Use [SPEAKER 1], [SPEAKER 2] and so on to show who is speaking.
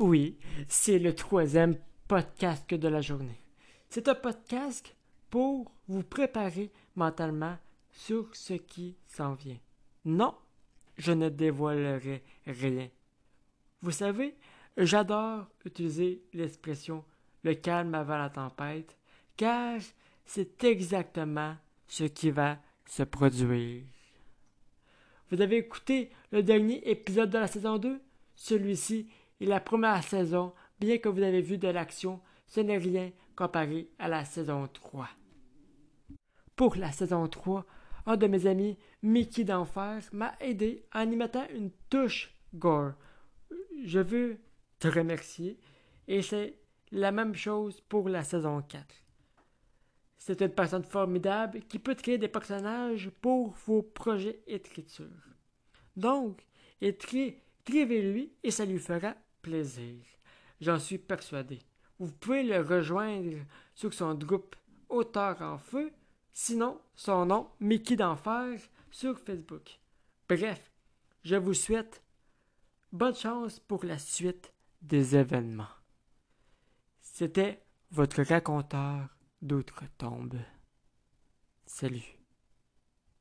[SPEAKER 1] Oui, c'est le troisième podcast de la journée. C'est un podcast pour vous préparer mentalement sur ce qui s'en vient. Non, je ne dévoilerai rien. Vous savez, j'adore utiliser l'expression le calme avant la tempête, car c'est exactement ce qui va se produire. Vous avez écouté le dernier épisode de la saison 2? Celui-ci est la première saison, bien que vous avez vu de l'action, ce n'est rien comparé à la saison 3. Pour la saison 3, un de mes amis, Mickey d'Enfer, m'a aidé en y mettant une touche gore. Je veux te remercier et c'est la même chose pour la saison 4. C'est une personne formidable qui peut créer des personnages pour vos projets d'écriture. Donc, écrivez-lui et ça lui fera plaisir. J'en suis persuadé. Vous pouvez le rejoindre sur son groupe Auteur en Feu, sinon son nom Mickey d'Enfer sur Facebook. Bref, je vous souhaite bonne chance pour la suite des événements. C'était votre raconteur d'outre-tombe. Salut.